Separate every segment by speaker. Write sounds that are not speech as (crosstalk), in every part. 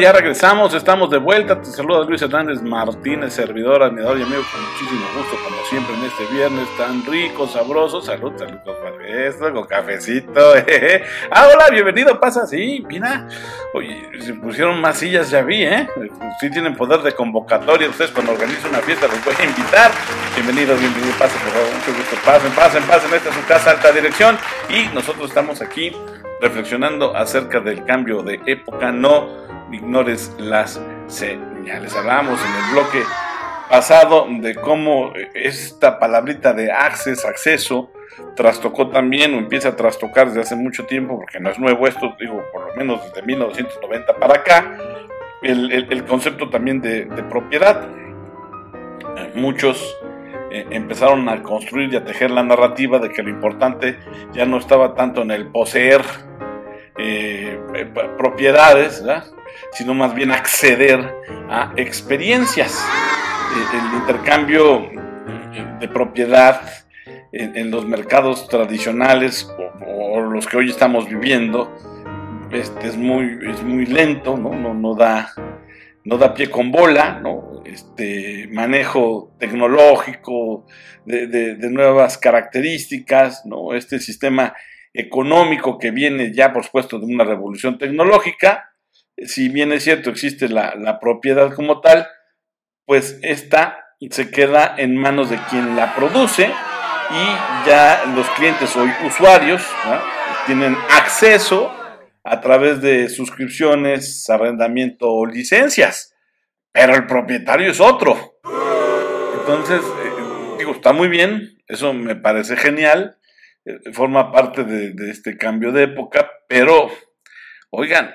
Speaker 1: ya regresamos, estamos de vuelta. Te saluda Luis Hernández Martínez, servidor, admirador y amigo, con muchísimo gusto, como siempre, en este viernes tan rico, sabroso. Salud, salud con esto, con cafecito. (laughs) Ah, hola, bienvenido, pasa, sí, mira. Oye, se pusieron más sillas, ya vi, ¿eh? Sí tienen poder de convocatoria. Ustedes, cuando organizan una fiesta, los voy a invitar. Bienvenidos, bienvenidos, pasen, por favor, mucho gusto. Pasen, pasen, pasen. Esta es su casa, alta dirección. Y nosotros estamos aquí reflexionando acerca del cambio de época. No ignores las señales. Hablamos en el bloque pasado de cómo esta palabrita de access, acceso, trastocó también o empieza a trastocar desde hace mucho tiempo, porque no es nuevo esto, digo, por lo menos desde 1990 para acá, el, concepto también de, propiedad. Muchos eh, empezaron a construir y a tejer la narrativa de que lo importante ya no estaba tanto en el poseer eh, eh, propiedades, sino más bien acceder a experiencias. Eh, el intercambio de propiedad en, los mercados tradicionales o, los que hoy estamos viviendo este, es, muy, es muy lento, ¿no? No, no, da, no da pie con bola, ¿no? este manejo tecnológico de, de nuevas características, ¿no? este sistema económico que viene ya, por supuesto, de una revolución tecnológica, si bien es cierto, existe la, propiedad como tal, pues esta se queda en manos de quien la produce y ya los clientes o usuarios tienen acceso a través de suscripciones, arrendamiento o licencias, pero el propietario es otro. Entonces, eh, digo, está muy bien, eso me parece genial, eh, forma parte de este cambio de época, pero, oigan,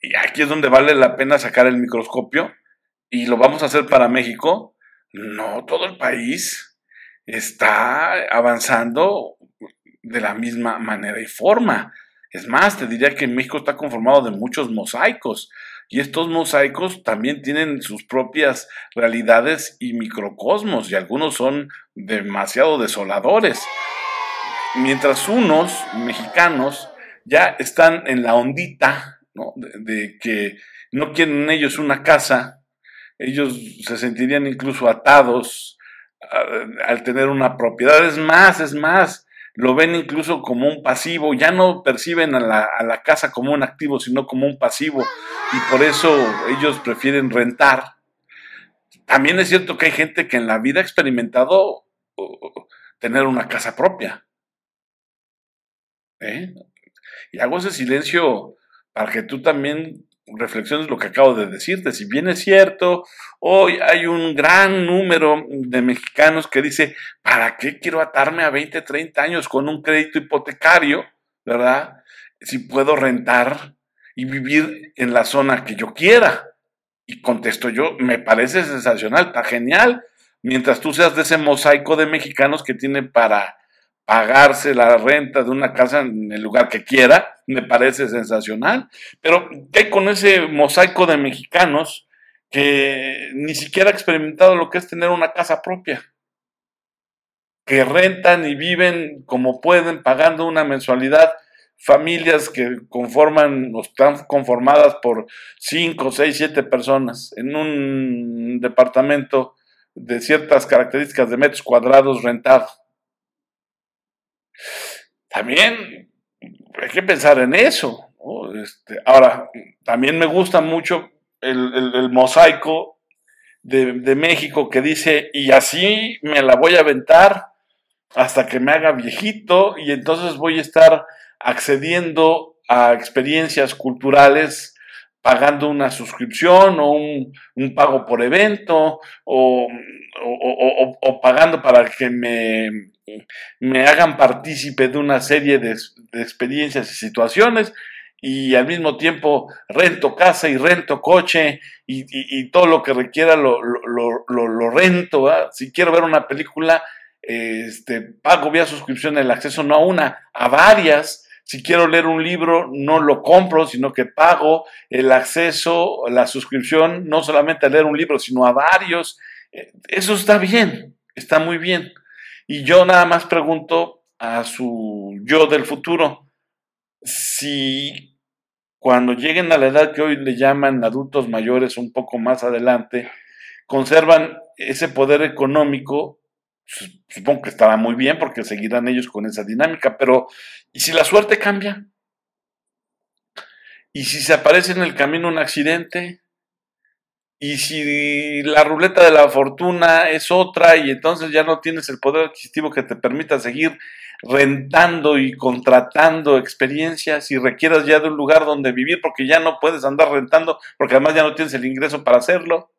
Speaker 1: y aquí es donde vale la pena sacar el microscopio y lo vamos a hacer para México. No, todo el país está avanzando de la misma manera y forma. Es más, te diría que México está conformado de muchos mosaicos y estos mosaicos también tienen sus propias realidades y microcosmos y algunos son demasiado desoladores. Mientras unos mexicanos ya están en la ondita de, que no quieren ellos una casa, ellos se sentirían incluso atados al tener una propiedad. Es más, es más, lo ven incluso como un pasivo, ya no perciben a la, a la casa como un activo, sino como un pasivo, y por eso ellos prefieren rentar. También es cierto que hay gente que en la vida ha experimentado tener una casa propia. ¿Eh? Y hago ese silencio para que tú también reflexiones lo que acabo de decirte. Si bien es cierto, hoy hay un gran número de mexicanos que dice, ¿para qué quiero atarme a 20, 30 años con un crédito hipotecario? ¿Verdad? Si puedo rentar y vivir en la zona que yo quiera. Y contesto yo, me parece sensacional, está genial. Mientras tú seas de ese mosaico de mexicanos que tiene para pagarse la renta de una casa en el lugar que quiera, me parece sensacional. Pero, ¿qué con ese mosaico de mexicanos que ni siquiera ha experimentado lo que es tener una casa propia? Que rentan y viven como pueden, pagando una mensualidad. Familias que conforman o están conformadas por 5, 6, 7 personas en un departamento de ciertas características de metros cuadrados rentados también hay que pensar en eso. Este, ahora, también me gusta mucho el, mosaico de, de, México que dice, y así me la voy a aventar hasta que me haga viejito y entonces voy a estar accediendo a experiencias culturales pagando una suscripción o un, pago por evento o, pagando para que me, me hagan partícipe de una serie de, experiencias y situaciones y al mismo tiempo rento casa y rento coche y, todo lo que requiera lo, lo, rento. Si quiero ver una película, este, pago vía suscripción el acceso no a una, a varias si quiero leer un libro, no lo compro, sino que pago el acceso, la suscripción, no solamente a leer un libro, sino a varios. Eh, eso está bien, está muy bien. Y yo nada más pregunto a su yo del futuro, si cuando lleguen a la edad que hoy le llaman adultos mayores un poco más adelante, conservan ese poder económico, supongo que estará muy bien porque seguirán ellos con esa dinámica, pero ¿y si la suerte cambia? ¿Y si se aparece en el camino un accidente? Y si la ruleta de la fortuna es otra y entonces ya no tienes el poder adquisitivo que te permita seguir rentando y contratando experiencias y requieras ya de un lugar donde vivir porque ya no puedes andar rentando porque además ya no tienes el ingreso para hacerlo.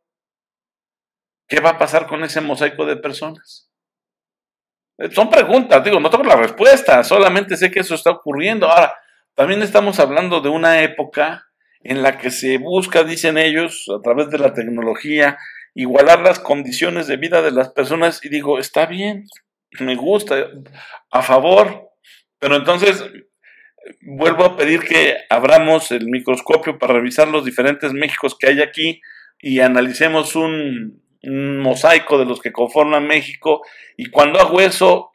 Speaker 1: ¿Qué va a pasar con ese mosaico de personas? Eh, son preguntas, digo, no tengo la respuesta, solamente sé que eso está ocurriendo. Ahora, también estamos hablando de una época en la que se busca, dicen ellos, a través de la tecnología, igualar las condiciones de vida de las personas y digo, está bien, me gusta, a favor, pero entonces vuelvo a pedir que abramos el microscopio para revisar los diferentes Méxicos que hay aquí y analicemos un, mosaico de los que conforman México y cuando hago eso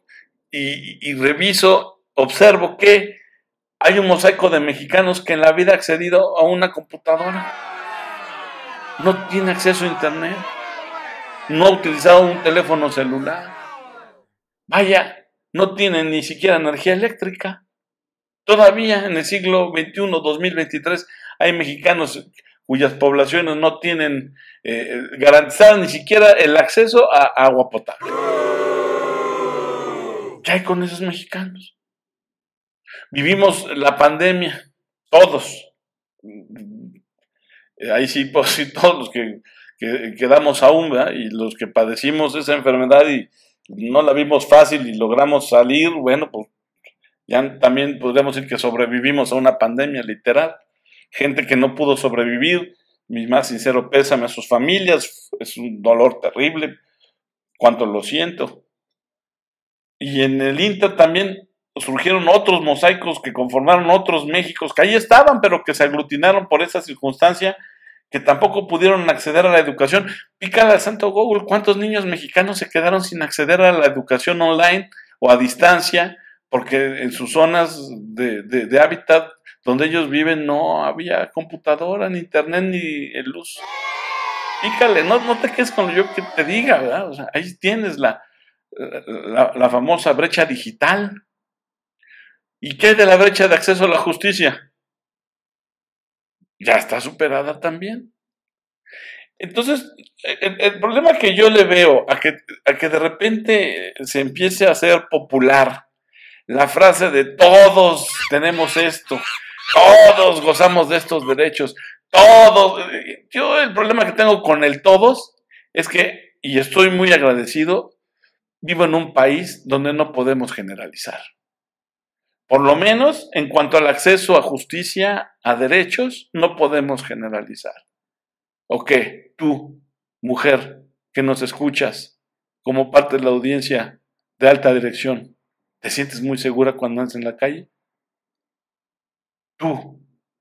Speaker 1: y reviso, observo que hay un mosaico de mexicanos que en la vida ha accedido a una computadora. No tiene acceso a internet. No ha utilizado un teléfono celular. Vaya, no tienen ni siquiera energía eléctrica. Todavía en el siglo XXI, 2023, hay mexicanos cuyas poblaciones no tienen eh, garantizado ni siquiera el acceso a agua potable. ¿Qué hay con esos mexicanos? Vivimos la pandemia, todos. Ahí sí, (laughs) pues sí, todos los que, quedamos aún, y los que padecimos esa enfermedad y no la vimos fácil y logramos salir, bueno, pues ya también podríamos decir que sobrevivimos a una pandemia literal. Gente que no pudo sobrevivir, mi más sincero pésame a sus familias, es un dolor terrible, cuanto lo siento. Y en el Inter también surgieron otros mosaicos que conformaron otros Méxicos que ahí estaban, pero que se aglutinaron por esa circunstancia, que tampoco pudieron acceder a la educación. Pícale al santo Google, ¿cuántos niños mexicanos se quedaron sin acceder a la educación online o a distancia? Porque en sus zonas de, hábitat donde ellos viven no había computadora, ni internet, ni luz. Pícale, no, no te quedes con lo yo que te diga, ¿verdad? O sea, ahí tienes la, la famosa brecha digital. ¿Y qué de la brecha de acceso a la justicia? Ya está superada también. Entonces, el, problema que yo le veo a que, a que de repente se empiece a hacer popular la frase de todos tenemos esto, todos gozamos de estos derechos, todos. Yo el problema que tengo con el todos es que, y estoy muy agradecido, vivo en un país donde no podemos generalizar. Por lo menos en cuanto al acceso a justicia, a derechos, no podemos generalizar. ¿O qué? Tú, mujer, que nos escuchas como parte de la audiencia de alta dirección, ¿te sientes muy segura cuando andas en la calle? Tú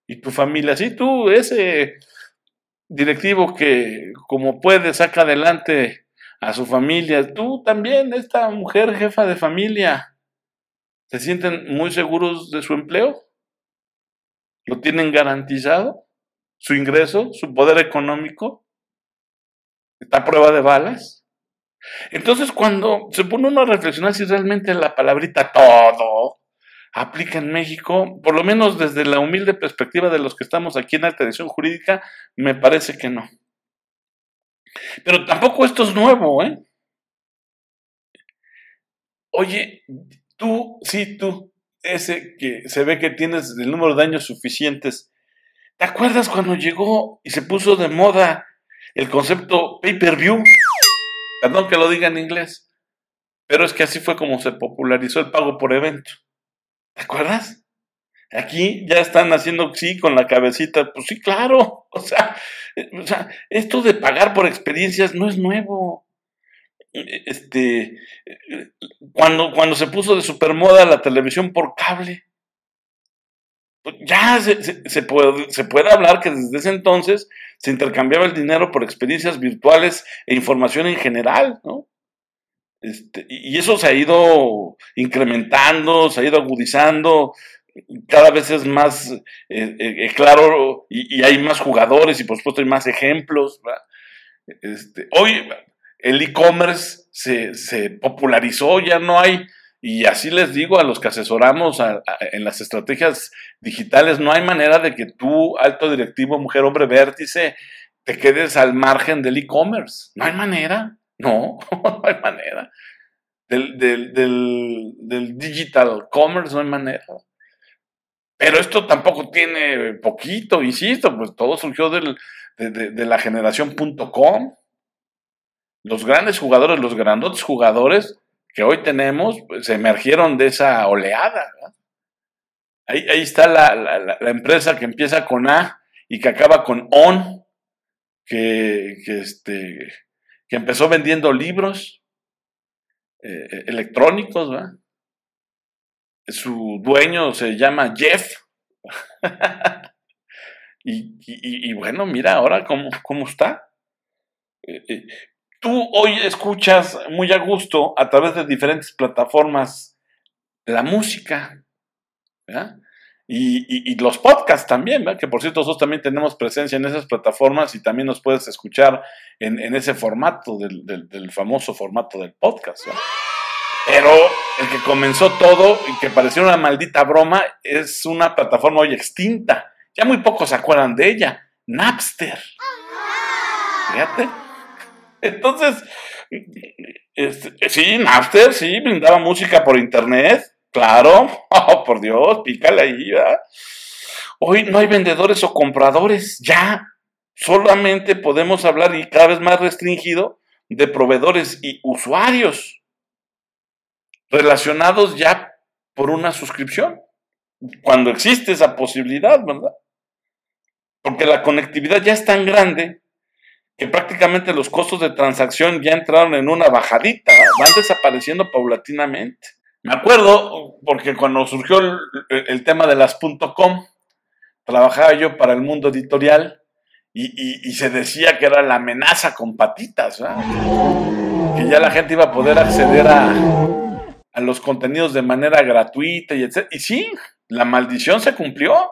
Speaker 1: y tu familia, sí, tú, ese directivo que como puede saca adelante a su familia, tú también, esta mujer jefa de familia, ¿Se sienten muy seguros de su empleo? ¿Lo tienen garantizado? ¿Su ingreso? ¿Su poder económico? ¿Está a prueba de balas? Entonces, cuando se pone uno a reflexionar si realmente la palabrita todo aplica en México, por lo menos desde la humilde perspectiva de los que estamos aquí en la tradición jurídica, me parece que no. Pero tampoco esto es nuevo, ¿eh? Oye, Tú, sí, tú, ese que se ve que tienes el número de años suficientes. ¿Te acuerdas cuando llegó y se puso de moda el concepto pay-per-view? Perdón que lo diga en inglés, pero es que así fue como se popularizó el pago por evento. ¿Te acuerdas? Aquí ya están haciendo sí con la cabecita, pues sí, claro. (laughs) O sea, o sea, esto de pagar por experiencias no es nuevo este, cuando, cuando se puso de supermoda la televisión por cable, pues ya se, puede, se puede hablar que desde ese entonces se intercambiaba el dinero por experiencias virtuales e información en general, ¿no? Este, y eso se ha ido incrementando, se ha ido agudizando. cada vez es más eh, eh, claro y, hay más jugadores y por supuesto hay más ejemplos. Este, hoy el e-commerce se, popularizó, ya no hay, y así les digo a los que asesoramos en las estrategias digitales, no hay manera de que tú, alto directivo, mujer, hombre, vértice, te quedes al margen del e-commerce. No hay manera, no, (laughs) no hay manera. Del, del, del, digital commerce no hay manera. Pero esto tampoco tiene poquito, insisto, pues todo surgió del, de, la generación .com. Los grandes jugadores, los grandotes jugadores que hoy tenemos, pues, se emergieron de esa oleada. Ahí, ahí, está la, la, empresa que empieza con A y que acaba con ON, que, que, este, que empezó vendiendo libros eh, electrónicos, ¿verdad? su dueño se llama Jeff. (laughs) y, bueno, mira ahora cómo, cómo está. Eh, eh, tú hoy escuchas muy a gusto a través de diferentes plataformas la música. Y, los podcasts también, que por cierto nosotros también tenemos presencia en esas plataformas y también nos puedes escuchar en, ese formato, del, famoso formato del podcast. Pero el que comenzó todo y que pareció una maldita broma es una plataforma hoy extinta. Ya muy pocos se acuerdan de ella. Napster. Fíjate. Entonces, este, sí, Napster, sí, brindaba música por internet. Claro. Oh, (laughs) por Dios, pícale ahí. Hoy no hay vendedores o compradores. Ya. Solamente podemos hablar y cada vez más restringido de proveedores y usuarios relacionados ya por una suscripción, cuando existe esa posibilidad, ¿verdad? Porque la conectividad ya es tan grande que prácticamente los costos de transacción ya entraron en una bajadita, van desapareciendo paulatinamente. Me acuerdo, porque cuando surgió el, tema de las .com, trabajaba yo para el mundo editorial y, se decía que era la amenaza con patitas, que ya la gente iba a poder acceder a, los contenidos de manera gratuita y etc. Y sí, la maldición se cumplió.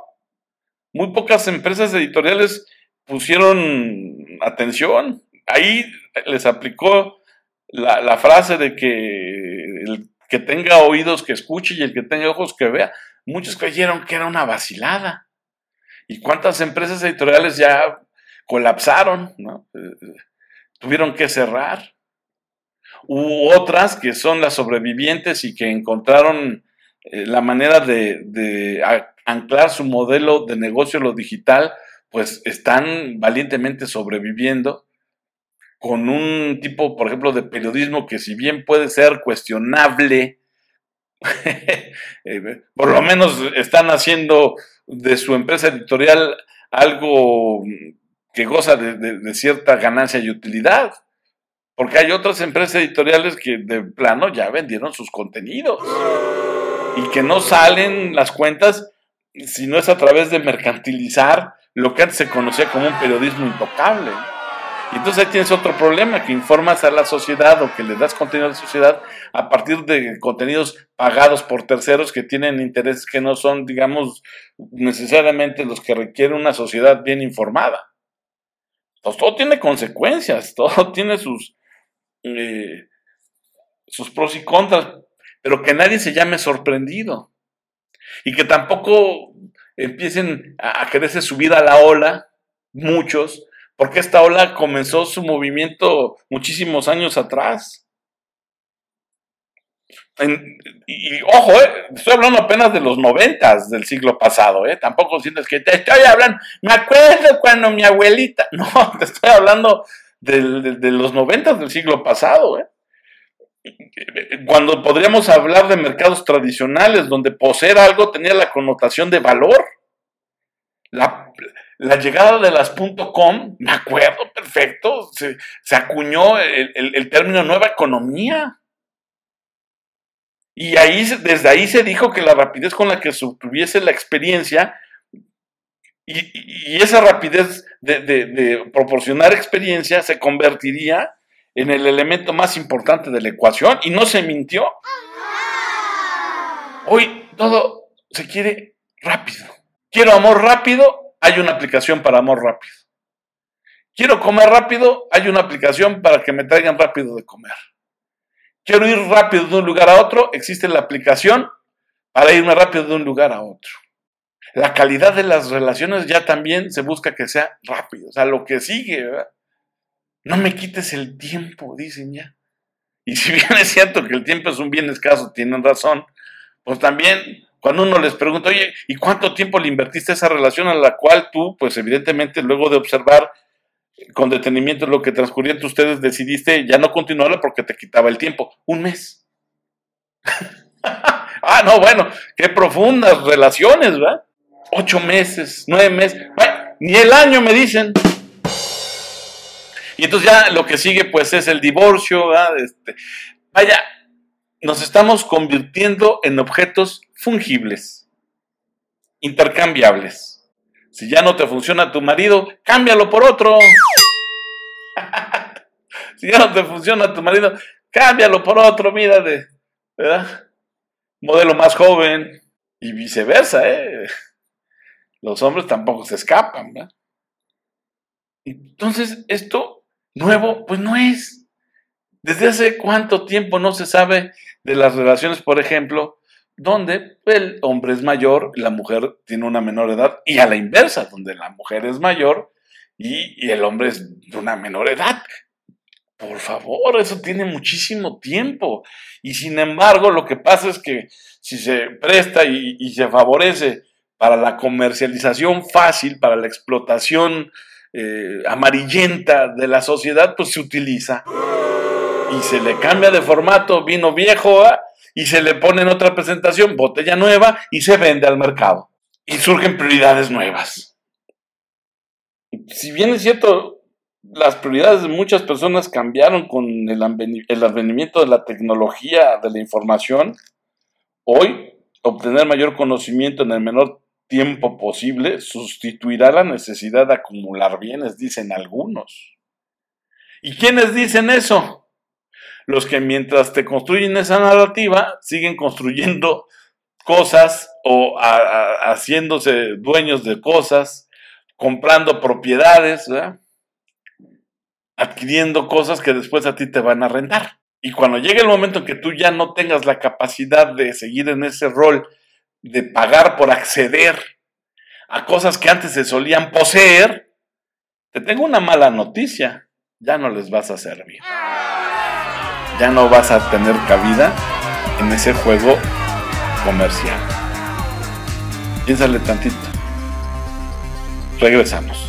Speaker 1: Muy pocas empresas editoriales pusieron atención. Ahí les aplicó la, frase de que el que tenga oídos que escuche y el que tenga ojos que vea. Muchos creyeron que era una vacilada. ¿Y cuántas empresas editoriales ya colapsaron? Tuvieron que cerrar u otras que son las sobrevivientes y que encontraron eh, la manera de, anclar su modelo de negocio lo digital, pues están valientemente sobreviviendo con un tipo, por ejemplo, de periodismo que si bien puede ser cuestionable, (laughs) eh, por lo menos están haciendo de su empresa editorial algo que goza de cierta ganancia y utilidad. Porque hay otras empresas editoriales que de plano ya vendieron sus contenidos y que no salen las cuentas si no es a través de mercantilizar lo que antes se conocía como un periodismo intocable. Y entonces ahí tienes otro problema, que informas a la sociedad o que le das contenido a la sociedad a partir de contenidos pagados por terceros que tienen intereses que no son, digamos, necesariamente los que requiere una sociedad bien informada. Pues todo tiene consecuencias, (laughs) todo tiene sus, eh, sus pros y contras, pero que nadie se llame sorprendido y que tampoco empiecen a, quererse subir a la ola, muchos, porque esta ola comenzó su movimiento muchísimos años atrás. y, ojo, eh, estoy hablando apenas de los noventas del siglo pasado, eh, tampoco sientes que te estoy hablando, me acuerdo cuando mi abuelita, (laughs) no, te estoy hablando de, los noventas del siglo pasado, ¿eh? cuando podríamos hablar de mercados tradicionales, donde poseer algo tenía la connotación de valor. La, llegada de las .com, me acuerdo perfecto, se, acuñó el, término nueva economía. Y ahí, desde ahí se dijo que la rapidez con la que se obtuviese la experiencia y, esa rapidez de, proporcionar experiencia se convertiría en el elemento más importante de la ecuación y no se mintió. Hoy todo, se quiere rápido. Quiero amor rápido, hay una aplicación para amor rápido. Quiero comer rápido, hay una aplicación para que me traigan rápido de comer. Quiero ir rápido de un lugar a otro, existe la aplicación para irme rápido de un lugar a otro. La calidad de las relaciones ya también se busca que sea rápido, o sea, lo que sigue, ¿verdad? No me quites el tiempo, dicen ya. Y si bien es cierto que el tiempo es un bien escaso, tienen razón, pues también cuando uno les pregunta, oye, ¿y cuánto tiempo le invertiste esa relación a la cual tú, pues evidentemente luego de observar con detenimiento lo que transcurría entre ustedes, decidiste ya no continuarla porque te quitaba el tiempo? Un mes. (laughs) ah, no, bueno, qué profundas relaciones, ¿verdad? Ocho meses, nueve meses, ni el año me dicen. Y entonces ya lo que sigue pues es el divorcio, este, vaya, nos estamos convirtiendo en objetos fungibles, intercambiables. Si ya no te funciona tu marido, cámbialo por otro. (laughs) si ya no te funciona tu marido, cámbialo por otro, mira, de, ¿verdad? Modelo más joven y viceversa, ¿eh? Los hombres tampoco se escapan, ¿verdad? Entonces, esto nuevo, pues no es. ¿Desde hace cuánto tiempo no se sabe de las relaciones, por ejemplo, donde el hombre es mayor, la mujer tiene una menor edad, y a la inversa, donde la mujer es mayor y, el hombre es de una menor edad? Por favor, eso tiene muchísimo tiempo. Y sin embargo, lo que pasa es que si se presta y, se favorece para la comercialización fácil, para la explotación eh, amarillenta de la sociedad, pues se utiliza. Y se le cambia de formato vino viejo ¿ah? Y se le pone en otra presentación botella nueva y se vende al mercado. Y surgen prioridades nuevas. Si bien es cierto, las prioridades de muchas personas cambiaron con el, el advenimiento de la tecnología de la información, hoy obtener mayor conocimiento en el menor tiempo posible sustituirá la necesidad de acumular bienes, dicen algunos. ¿Y quiénes dicen eso? Los que mientras te construyen esa narrativa siguen construyendo cosas o haciéndose dueños de cosas, comprando propiedades, adquiriendo cosas que después a ti te van a rentar. Y cuando llegue el momento en que tú ya no tengas la capacidad de seguir en ese rol de pagar por acceder a cosas que antes se solían poseer, te tengo una mala noticia, ya no les vas a servir. Ya no vas a tener cabida en ese juego comercial. Piénsale tantito. Regresamos.